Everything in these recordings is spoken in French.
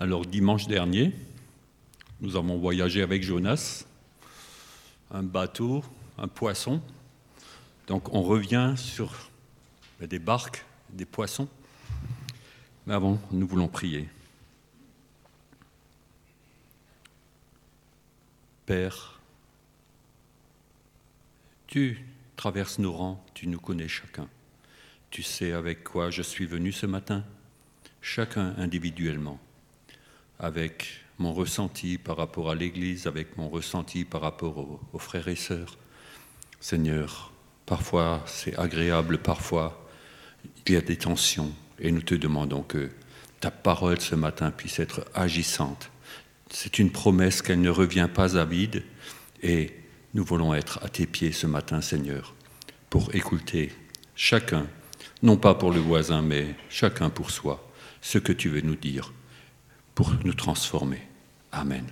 Alors dimanche dernier, nous avons voyagé avec Jonas, un bateau, un poisson. Donc on revient sur des barques, des poissons. Mais avant, nous voulons prier. Père, tu traverses nos rangs, tu nous connais chacun. Tu sais avec quoi je suis venu ce matin, chacun individuellement, avec mon ressenti par rapport à l'Église, avec mon ressenti par rapport aux, frères et sœurs. Seigneur, parfois c'est agréable, parfois il y a des tensions, et nous te demandons que ta parole ce matin puisse être agissante, c'est une promesse qu'elle ne revient pas à vide. Et nous voulons être à tes pieds ce matin, Seigneur, pour écouter chacun, non pas pour le voisin, mais chacun pour soi, ce que tu veux nous dire pour nous transformer. Amen.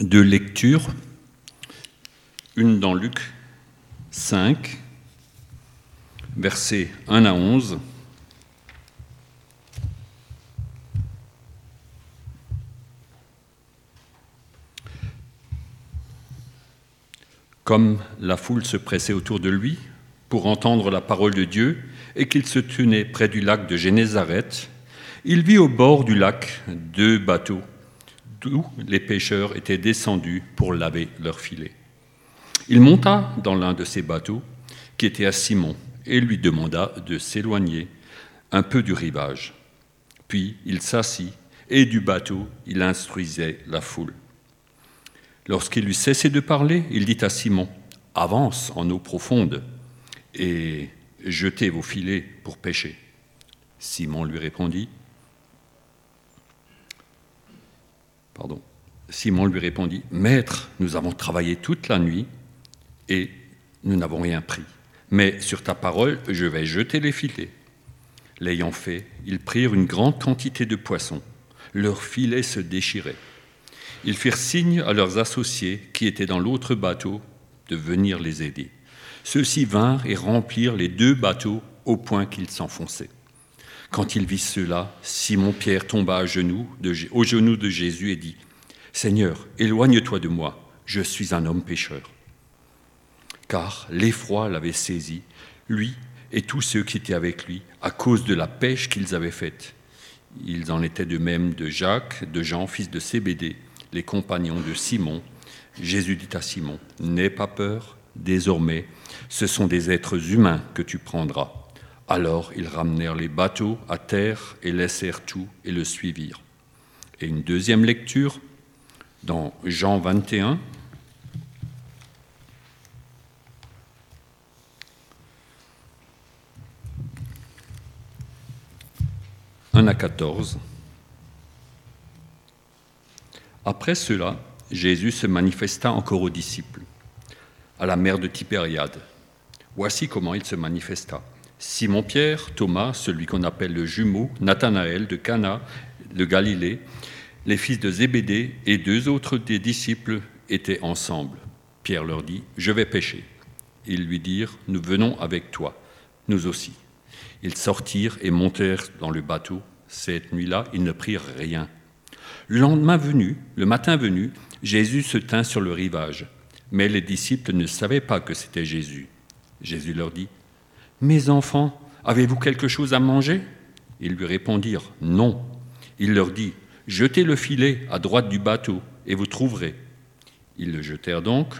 Deux lectures, une dans Luc 5, versets 1 à 11 Comme la foule se pressait autour de lui pour entendre la parole de Dieu et qu'il se tenait près du lac de Génézareth, il vit au bord du lac deux bateaux d'où les pêcheurs étaient descendus pour laver leurs filets. Il monta dans l'un de ces bateaux qui était à Simon et lui demanda de s'éloigner un peu du rivage. Puis il s'assit et du bateau il instruisait la foule. Lorsqu'il eut cessé de parler, il dit à Simon, Avance en eau profonde et jetez vos filets pour pêcher. Simon lui répondit, Simon lui répondit, Maître, nous avons travaillé toute la nuit et nous n'avons rien pris. Mais sur ta parole, je vais jeter les filets. L'ayant fait, ils prirent une grande quantité de poissons. Leurs filets se déchiraient. Ils firent signe à leurs associés qui étaient dans l'autre bateau de venir les aider. Ceux-ci vinrent et remplirent les deux bateaux au point qu'ils s'enfonçaient. Quand ils virent cela, Simon-Pierre tomba à genoux, aux genoux de Jésus et dit, Seigneur, éloigne-toi de moi, je suis un homme pécheur. Car l'effroi l'avait saisi, lui et tous ceux qui étaient avec lui, à cause de la pêche qu'ils avaient faite. Ils en étaient de même de Jacques, de Jean, fils de Zébédée, les compagnons de Simon, Jésus dit à Simon, N'aie pas peur, désormais, ce sont des êtres humains que tu prendras. Alors ils ramenèrent les bateaux à terre et laissèrent tout et le suivirent. Et une deuxième lecture dans Jean 21. « 1 à 14. Après cela, Jésus se manifesta encore aux disciples, à la mer de Tibériade. Voici comment il se manifesta. Simon-Pierre, Thomas, celui qu'on appelle le jumeau, Nathanaël de Cana de Galilée, les fils de Zébédée et deux autres des disciples étaient ensemble. Pierre leur dit Je vais pêcher. Ils lui dirent Nous venons avec toi, nous aussi. Ils sortirent et montèrent dans le bateau. Cette nuit-là, ils ne prirent rien le lendemain venu, le matin venu, Jésus se tint sur le rivage, mais les disciples ne savaient pas que c'était Jésus. Jésus leur dit, Mes enfants, avez-vous quelque chose à manger? Ils lui répondirent, Non. Il leur dit, Jetez le filet à droite du bateau, et vous trouverez. Ils le jetèrent donc,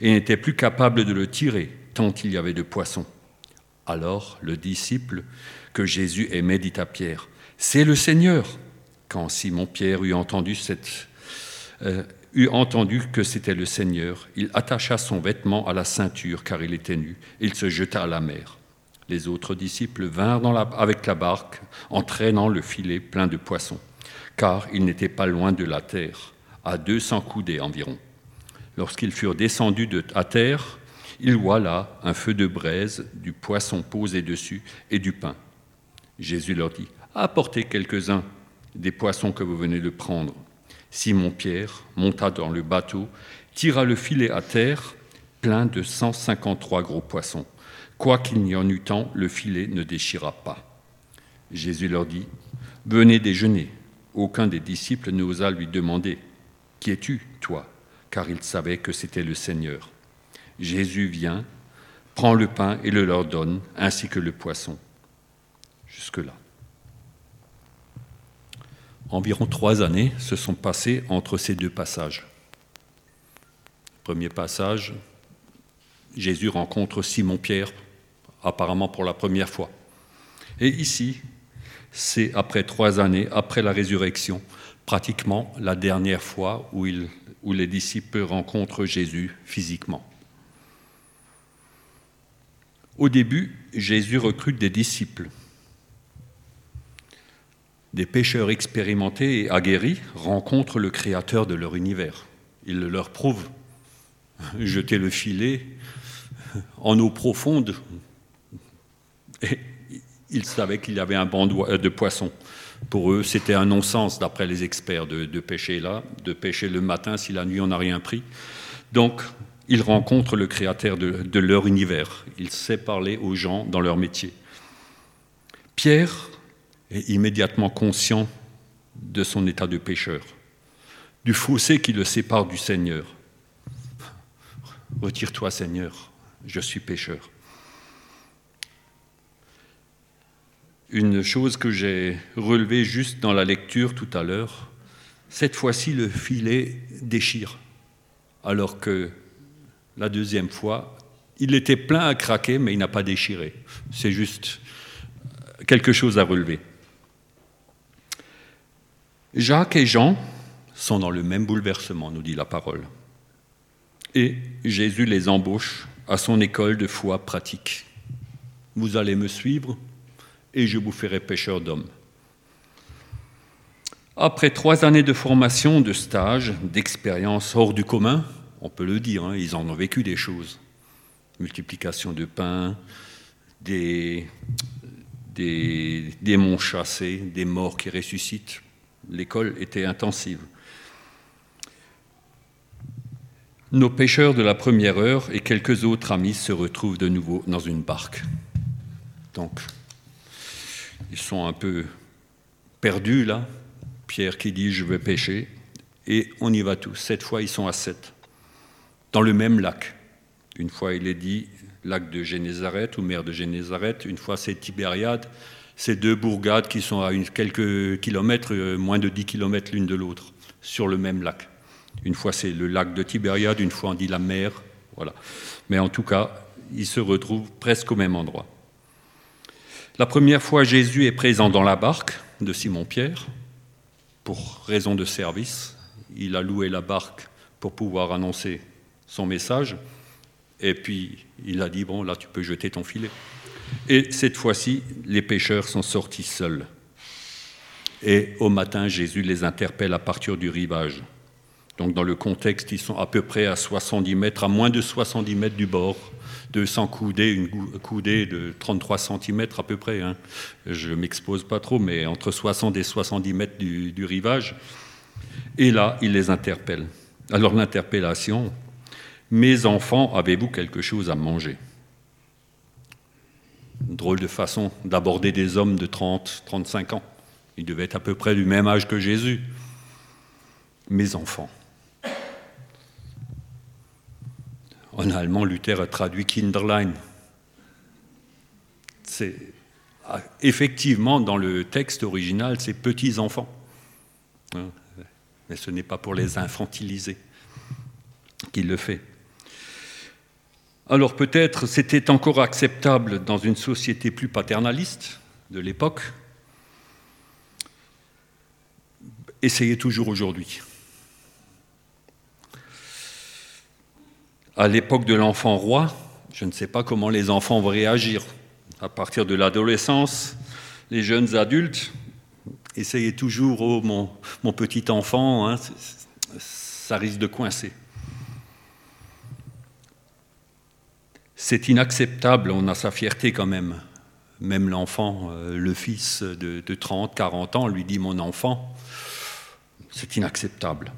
et n'étaient plus capables de le tirer, tant il y avait de poissons. Alors le disciple que Jésus aimait dit à Pierre, C'est le Seigneur. Quand Simon-Pierre eut entendu, euh, eut entendu que c'était le Seigneur, il attacha son vêtement à la ceinture car il était nu, il se jeta à la mer. Les autres disciples vinrent avec la barque en traînant le filet plein de poissons, car ils n'étaient pas loin de la terre, à deux cents coudées environ. Lorsqu'ils furent descendus de, à terre, ils voient là un feu de braise, du poisson posé dessus et du pain. Jésus leur dit Apportez quelques-uns des poissons que vous venez de prendre. Simon-Pierre monta dans le bateau, tira le filet à terre, plein de 153 gros poissons. Quoiqu'il n'y en eût tant, le filet ne déchira pas. Jésus leur dit, Venez déjeuner. Aucun des disciples n'osa lui demander Qui es-tu, toi car il savait que c'était le Seigneur? Jésus vient, prend le pain et le leur donne, ainsi que le poisson. Jusque-là. Environ trois années se sont passées entre ces deux passages. Premier passage, Jésus rencontre Simon-Pierre, apparemment pour la première fois. Et ici, c'est après trois années, après la résurrection, pratiquement la dernière fois où, les disciples rencontrent Jésus physiquement. Au début, Jésus recrute des disciples. Des pêcheurs expérimentés et aguerris rencontrent le Créateur de leur univers. Il le leur prouve. Jeter le filet en eau profonde. Et ils savaient qu'il y avait un banc de poissons. Pour eux, c'était un non-sens, d'après les experts, de, pêcher là, de pêcher le matin si la nuit on n'a rien pris. Donc, ils rencontrent le créateur de, de, leur univers. Il sait parler aux gens dans leur métier. Pierre est immédiatement conscient de son état de pécheur, du fossé qui le sépare du Seigneur. Retire-toi, Seigneur, je suis pécheur. Une chose que j'ai relevée juste dans la lecture tout à l'heure. Cette fois-ci, le filet déchire, alors que la deuxième fois, il était plein à craquer, mais il n'a pas déchiré. C'est juste quelque chose à relever. Jacques et Jean sont dans le même bouleversement, nous dit la parole. Et Jésus les embauche à son école de foi pratique. Vous allez me suivre et je vous ferai pêcheur d'hommes. Après trois années de formation, de stage, d'expérience hors du commun, on peut le dire, hein, ils en ont vécu des choses. Multiplication de pain, des, des démons chassés, des morts qui ressuscitent. L'école était intensive. Nos pêcheurs de la première heure et quelques autres amis se retrouvent de nouveau dans une barque. Donc, ils sont un peu perdus là. Pierre qui dit je vais pêcher. Et on y va tous. Cette fois, ils sont à sept. Dans le même lac. Une fois, il est dit lac de Génézareth ou mer de Génézareth. Une fois, c'est Tibériade. C'est deux bourgades qui sont à quelques kilomètres, euh, moins de 10 kilomètres l'une de l'autre, sur le même lac. Une fois, c'est le lac de Tibériade. Une fois, on dit la mer. Voilà. Mais en tout cas, ils se retrouvent presque au même endroit. La première fois, Jésus est présent dans la barque de Simon-Pierre pour raison de service. Il a loué la barque pour pouvoir annoncer son message. Et puis, il a dit, bon, là, tu peux jeter ton filet. Et cette fois-ci, les pêcheurs sont sortis seuls. Et au matin, Jésus les interpelle à partir du rivage. Donc, dans le contexte, ils sont à peu près à 70 mètres, à moins de 70 mètres du bord. 200 coudées, une coudée de 33 cm à peu près. Hein. Je ne m'expose pas trop, mais entre 60 et 70 mètres du, rivage. Et là, il les interpelle. Alors l'interpellation, mes enfants, avez-vous quelque chose à manger? Drôle de façon d'aborder des hommes de 30, 35 ans. Ils devaient être à peu près du même âge que Jésus. Mes enfants. En allemand, Luther a traduit Kinderlein. Ah, effectivement dans le texte original, c'est petits enfants. Hein, mais ce n'est pas pour les infantiliser qu'il le fait. Alors peut-être c'était encore acceptable dans une société plus paternaliste de l'époque. Essayez toujours aujourd'hui. À l'époque de l'enfant roi, je ne sais pas comment les enfants vont réagir. À partir de l'adolescence, les jeunes adultes, essayez toujours, oh mon, petit enfant, hein, ça risque de coincer. C'est inacceptable, on a sa fierté quand même. Même l'enfant, euh, le fils de, de 30, 40 ans, lui dit mon enfant, c'est inacceptable.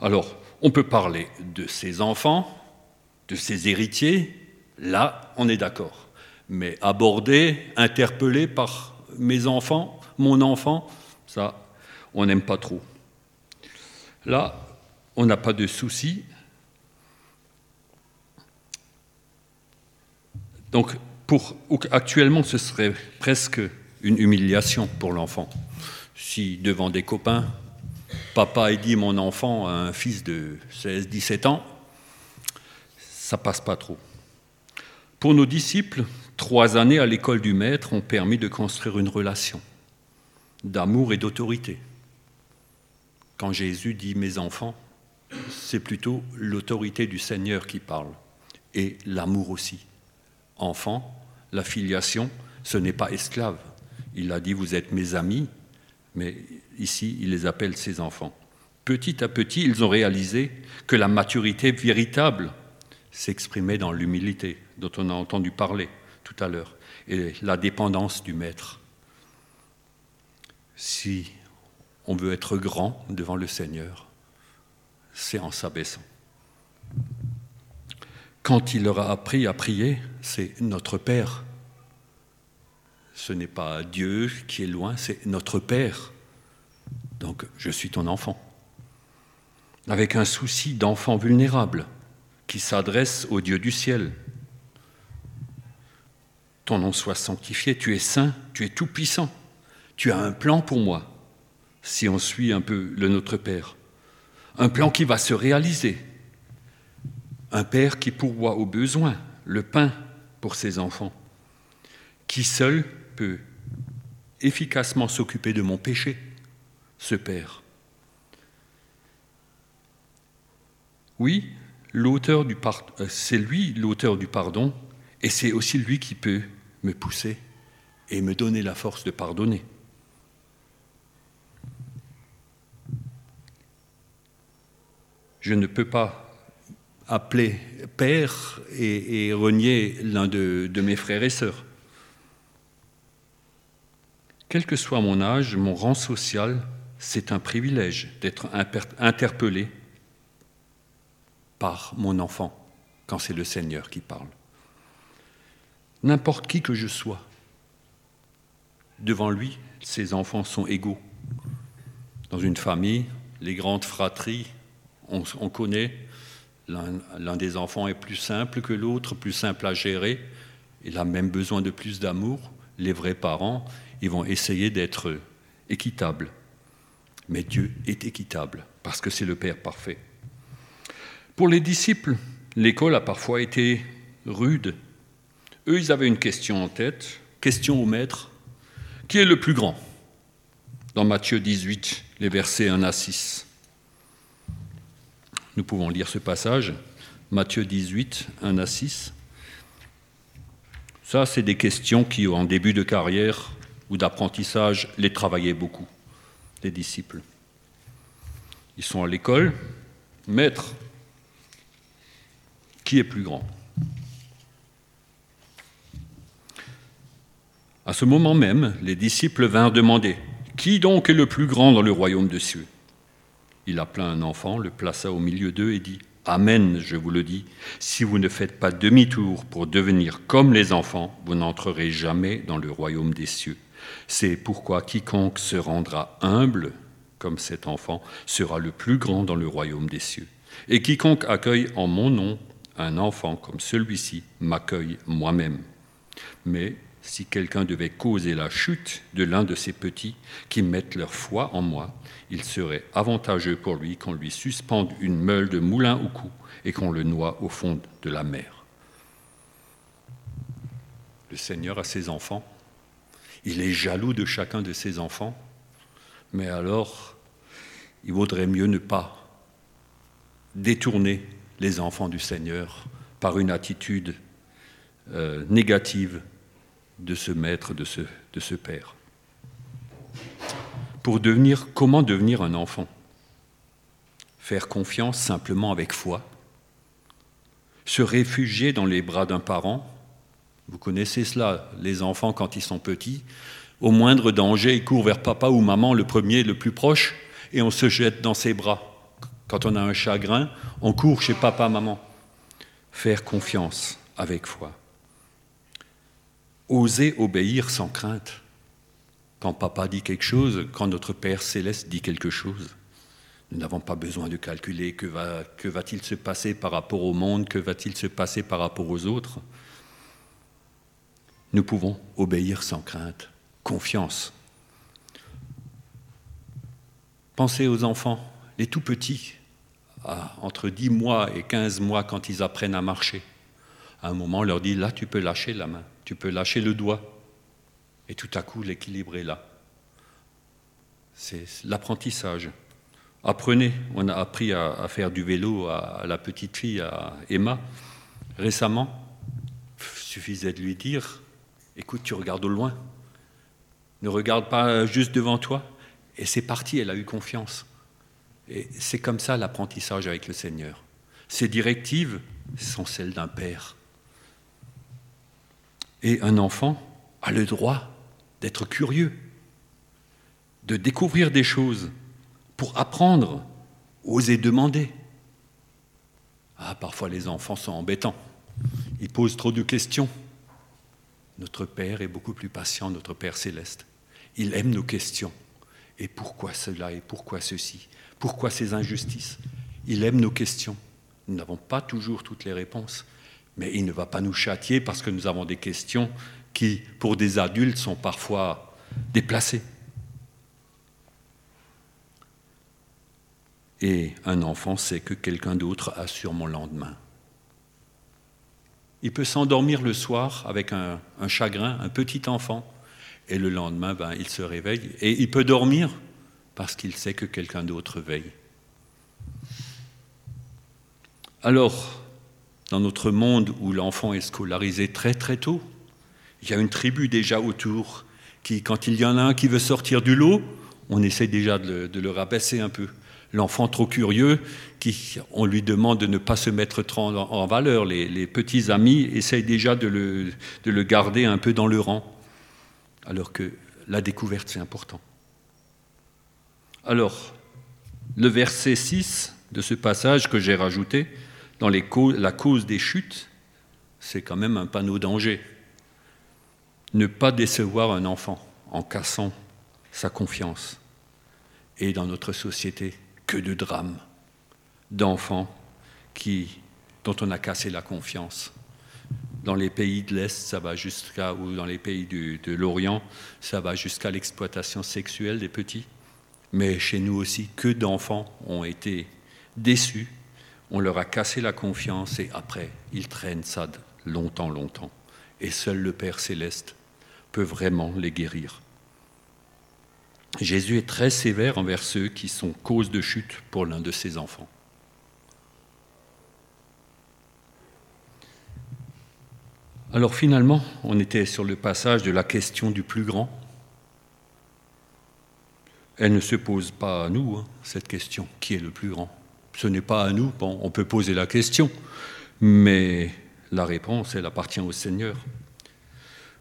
Alors, on peut parler de ses enfants, de ses héritiers, là, on est d'accord. Mais aborder, interpellé par mes enfants, mon enfant, ça, on n'aime pas trop. Là, on n'a pas de souci. Donc, pour, actuellement, ce serait presque une humiliation pour l'enfant. Si devant des copains, papa dit mon enfant a un fils de 16-17 ans, ça passe pas trop. Pour nos disciples, trois années à l'école du maître ont permis de construire une relation d'amour et d'autorité. Quand Jésus dit mes enfants, c'est plutôt l'autorité du Seigneur qui parle, et l'amour aussi. Enfant, la filiation, ce n'est pas esclave. Il a dit vous êtes mes amis, mais ici il les appelle ses enfants. Petit à petit, ils ont réalisé que la maturité véritable s'exprimait dans l'humilité, dont on a entendu parler tout à l'heure, et la dépendance du maître. Si on veut être grand devant le Seigneur, c'est en s'abaissant. Quand il leur a appris à prier, c'est notre Père. Ce n'est pas Dieu qui est loin, c'est notre Père. Donc je suis ton enfant. Avec un souci d'enfant vulnérable qui s'adresse au Dieu du ciel. Ton nom soit sanctifié, tu es saint, tu es tout-puissant. Tu as un plan pour moi, si on suit un peu le Notre Père. Un plan qui va se réaliser. Un Père qui pourvoit aux besoins, le pain pour ses enfants, qui seul peut efficacement s'occuper de mon péché, ce Père. Oui, l'auteur du euh, c'est lui l'auteur du pardon, et c'est aussi lui qui peut me pousser et me donner la force de pardonner. Je ne peux pas appeler père et, renier l'un de, de mes frères et sœurs. Quel que soit mon âge, mon rang social, c'est un privilège d'être interpellé par mon enfant quand c'est le Seigneur qui parle. N'importe qui que je sois, devant lui, ses enfants sont égaux. Dans une famille, les grandes fratries, on, connaît, l'un des enfants est plus simple que l'autre, plus simple à gérer, il a même besoin de plus d'amour. Les vrais parents, ils vont essayer d'être équitables. Mais Dieu est équitable, parce que c'est le Père parfait. Pour les disciples, l'école a parfois été rude. Eux, ils avaient une question en tête, question au maître, qui est le plus grand? Dans Matthieu 18, les versets 1 à 6. Nous pouvons lire ce passage, Matthieu 18, 1 à 6. Ça, c'est des questions qui, en début de carrière ou d'apprentissage, les travaillaient beaucoup, les disciples. Ils sont à l'école, maître, qui est plus grand? À ce moment même, les disciples vinrent demander Qui donc est le plus grand dans le royaume de cieux? Il appela un enfant, le plaça au milieu d'eux et dit Amen, je vous le dis, si vous ne faites pas demi-tour pour devenir comme les enfants, vous n'entrerez jamais dans le royaume des cieux. C'est pourquoi quiconque se rendra humble comme cet enfant sera le plus grand dans le royaume des cieux. Et quiconque accueille en mon nom un enfant comme celui-ci m'accueille moi-même. Mais si quelqu'un devait causer la chute de l'un de ces petits qui mettent leur foi en moi, il serait avantageux pour lui qu'on lui suspende une meule de moulin au cou et qu'on le noie au fond de la mer. Le Seigneur a ses enfants, il est jaloux de chacun de ses enfants, mais alors il vaudrait mieux ne pas détourner les enfants du Seigneur par une attitude euh, négative de ce maître, de ce, de ce père. Pour devenir, comment devenir un enfant? Faire confiance simplement avec foi, se réfugier dans les bras d'un parent? Vous connaissez cela, les enfants quand ils sont petits, au moindre danger, ils courent vers papa ou maman, le premier, le plus proche, et on se jette dans ses bras. Quand on a un chagrin, on court chez papa, maman. Faire confiance avec foi oser obéir sans crainte. Quand papa dit quelque chose, quand notre Père céleste dit quelque chose, nous n'avons pas besoin de calculer que, va, que va-t-il se passer par rapport au monde, que va-t-il se passer par rapport aux autres. Nous pouvons obéir sans crainte, confiance. Pensez aux enfants, les tout petits, entre 10 mois et 15 mois quand ils apprennent à marcher. À un moment, on leur dit, là, tu peux lâcher la main, tu peux lâcher le doigt. Et tout à coup, l'équilibre est là. C'est l'apprentissage. Apprenez, on a appris à, faire du vélo à, la petite fille, à Emma, récemment. Suffisait de lui dire, écoute, tu regardes au loin. Ne regarde pas juste devant toi. Et c'est parti, elle a eu confiance. Et c'est comme ça l'apprentissage avec le Seigneur. Ces directives sont celles d'un père. Et un enfant a le droit d'être curieux, de découvrir des choses, pour apprendre, oser demander. Ah, parfois les enfants sont embêtants. Ils posent trop de questions. Notre Père est beaucoup plus patient, notre Père céleste. Il aime nos questions. Et pourquoi cela et pourquoi ceci? Pourquoi ces injustices? Il aime nos questions. Nous n'avons pas toujours toutes les réponses, mais il ne va pas nous châtier parce que nous avons des questions qui, pour des adultes, sont parfois déplacées. et un enfant sait que quelqu'un d'autre assure mon lendemain. Il peut s'endormir le soir avec un, chagrin, un petit enfant, et le lendemain, ben, il se réveille, et il peut dormir parce qu'il sait que quelqu'un d'autre veille. Alors, dans notre monde où l'enfant est scolarisé très très tôt, il y a une tribu déjà autour qui, quand il y en a un qui veut sortir du lot, on essaie déjà de le, de le rabaisser un peu l'enfant trop curieux, on lui demande de ne pas se mettre trop en, valeur. Les, petits amis essayent déjà de le, de le garder un peu dans le rang, alors que la découverte, c'est important. Alors, le verset 6 de ce passage que j'ai rajouté, dans la cause des chutes, c'est quand même un panneau danger. Ne pas décevoir un enfant en cassant sa confiance. Et dans notre société, que de drames d'enfants qui, dont on a cassé la confiance. Dans les pays de l'Est, ça va jusqu'à, ou dans les pays de l'Orient, ça va jusqu'à l'exploitation sexuelle des petits. Mais chez nous aussi, que d'enfants ont été déçus, on leur a cassé la confiance et après, ils traînent ça longtemps, longtemps. Et seul le Père céleste peut vraiment les guérir. Jésus est très sévère envers ceux qui sont cause de chute pour l'un de ses enfants. Alors finalement, on était sur le passage de la question du plus grand. Elle ne se pose pas à nous, hein, cette question, qui est le plus grand? Ce n'est pas à nous, on peut poser la question, mais la réponse, elle appartient au Seigneur.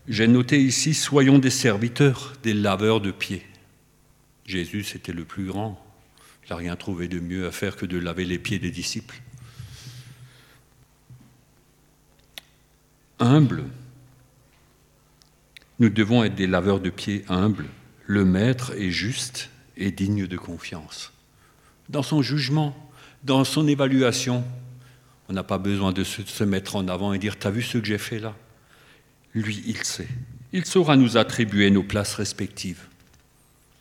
J'ai noté ici, soyons des serviteurs, des laveurs de pieds. Jésus, c'était le plus grand. Il n'a rien trouvé de mieux à faire que de laver les pieds des disciples. Humble. Nous devons être des laveurs de pieds humbles. Le Maître est juste et digne de confiance. Dans son jugement, dans son évaluation, on n'a pas besoin de se mettre en avant et dire T'as vu ce que j'ai fait là? Lui, il sait. Il saura nous attribuer nos places respectives.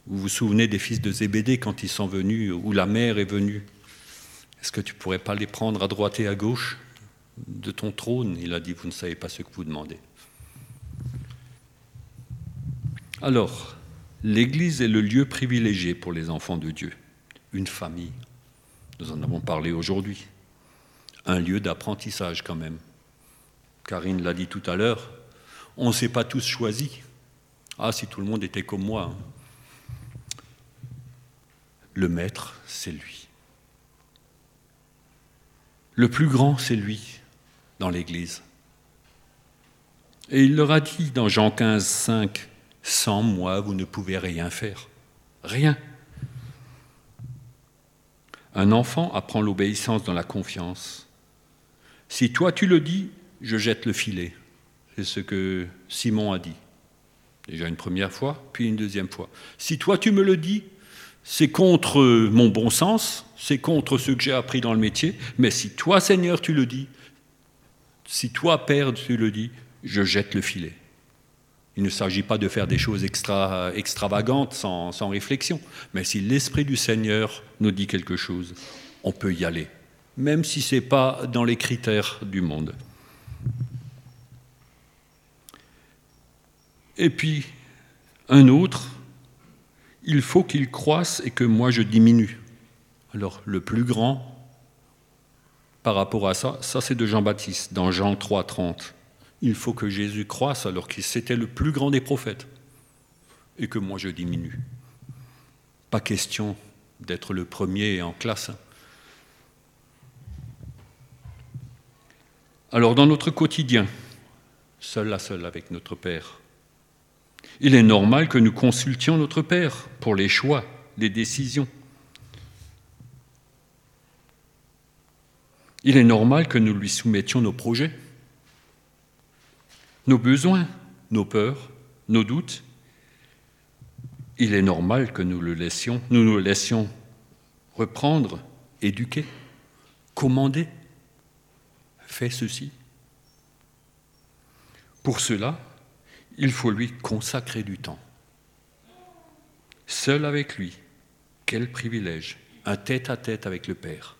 Vous vous souvenez des fils de Zébédée quand ils sont venus, ou la mère est venue? Est-ce que tu pourrais pas les prendre à droite et à gauche de ton trône? Il a dit, vous ne savez pas ce que vous demandez. Alors, l'Église est le lieu privilégié pour les enfants de Dieu, une famille. Nous en avons parlé aujourd'hui. Un lieu d'apprentissage quand même. Karine l'a dit tout à l'heure, on ne s'est pas tous choisis. Ah, si tout le monde était comme moi. Hein. Le maître, c'est lui. Le plus grand, c'est lui dans l'Église. Et il leur a dit dans Jean 15, 5, Sans moi, vous ne pouvez rien faire. Rien. Un enfant apprend l'obéissance dans la confiance. Si toi tu le dis, je jette le filet. C'est ce que Simon a dit. Déjà une première fois, puis une deuxième fois. Si toi tu me le dis, c'est contre mon bon sens, c'est contre ce que j'ai appris dans le métier, mais si toi Seigneur tu le dis, si toi Père tu le dis, je jette le filet. Il ne s'agit pas de faire des choses extra, extravagantes sans, sans réflexion, mais si l'Esprit du Seigneur nous dit quelque chose, on peut y aller, même si ce n'est pas dans les critères du monde. Et puis, un autre, il faut qu'il croisse et que moi je diminue. Alors, le plus grand par rapport à ça, ça c'est de Jean-Baptiste, dans Jean 3, 30. Il faut que Jésus croisse alors qu'il c'était le plus grand des prophètes et que moi je diminue. Pas question d'être le premier en classe. Alors dans notre quotidien, seul à seul avec notre Père, il est normal que nous consultions notre Père pour les choix, les décisions. Il est normal que nous lui soumettions nos projets, nos besoins, nos peurs, nos doutes. Il est normal que nous le laissions, nous laissions reprendre, éduquer, commander. Fais ceci. Pour cela, il faut lui consacrer du temps. Seul avec lui, quel privilège, un tête-à-tête avec le Père.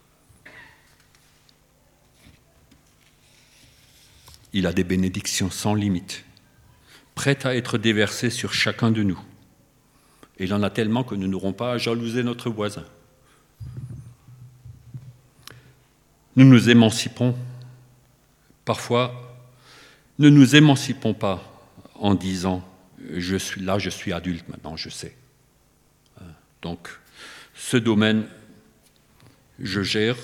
Il a des bénédictions sans limite, prêtes à être déversées sur chacun de nous. Il en a tellement que nous n'aurons pas à jalouser notre voisin. Nous nous émancipons. Parfois, ne nous émancipons pas en disant je suis là, je suis adulte maintenant, je sais. Donc, ce domaine, je gère.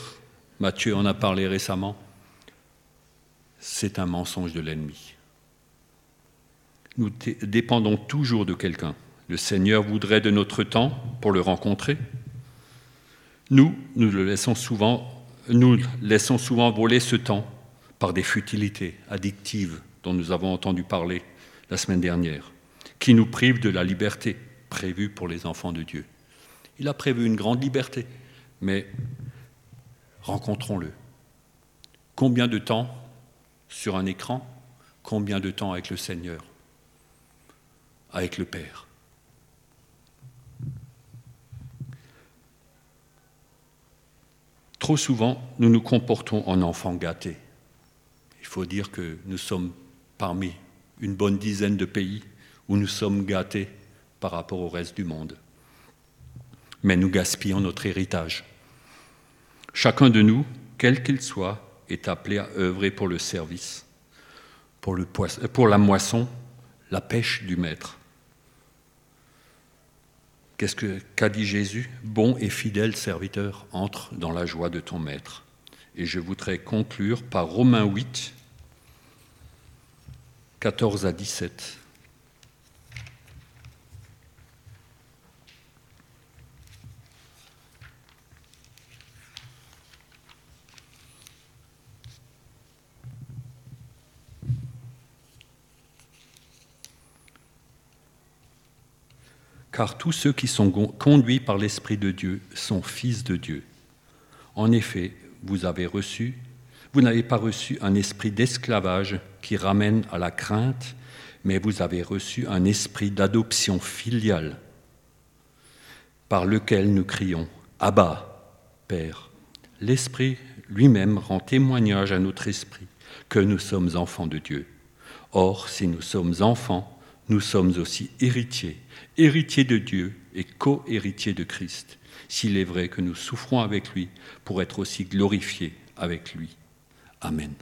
Mathieu en a parlé récemment. C'est un mensonge de l'ennemi. Nous dépendons toujours de quelqu'un. Le Seigneur voudrait de notre temps pour le rencontrer. Nous, nous le laissons souvent, nous laissons souvent voler ce temps par des futilités addictives dont nous avons entendu parler la semaine dernière, qui nous prive de la liberté prévue pour les enfants de Dieu. Il a prévu une grande liberté, mais rencontrons-le. Combien de temps sur un écran Combien de temps avec le Seigneur Avec le Père? Trop souvent, nous nous comportons en enfants gâtés. Il faut dire que nous sommes parmi une bonne dizaine de pays où nous sommes gâtés par rapport au reste du monde. Mais nous gaspillons notre héritage. Chacun de nous, quel qu'il soit, est appelé à œuvrer pour le service, pour, le pour la moisson, la pêche du Maître. Qu'est-ce que, qu'a dit Jésus? Bon et fidèle serviteur, entre dans la joie de ton Maître. Et je voudrais conclure par Romains 8, 14 à 17. Car tous ceux qui sont conduits par l'Esprit de Dieu sont fils de Dieu. En effet, vous avez reçu vous n'avez pas reçu un esprit d'esclavage qui ramène à la crainte, mais vous avez reçu un esprit d'adoption filiale par lequel nous crions Abba, Père. L'Esprit lui-même rend témoignage à notre esprit que nous sommes enfants de Dieu. Or, si nous sommes enfants, nous sommes aussi héritiers, héritiers de Dieu et co-héritiers de Christ, s'il est vrai que nous souffrons avec lui pour être aussi glorifiés avec lui. Amen.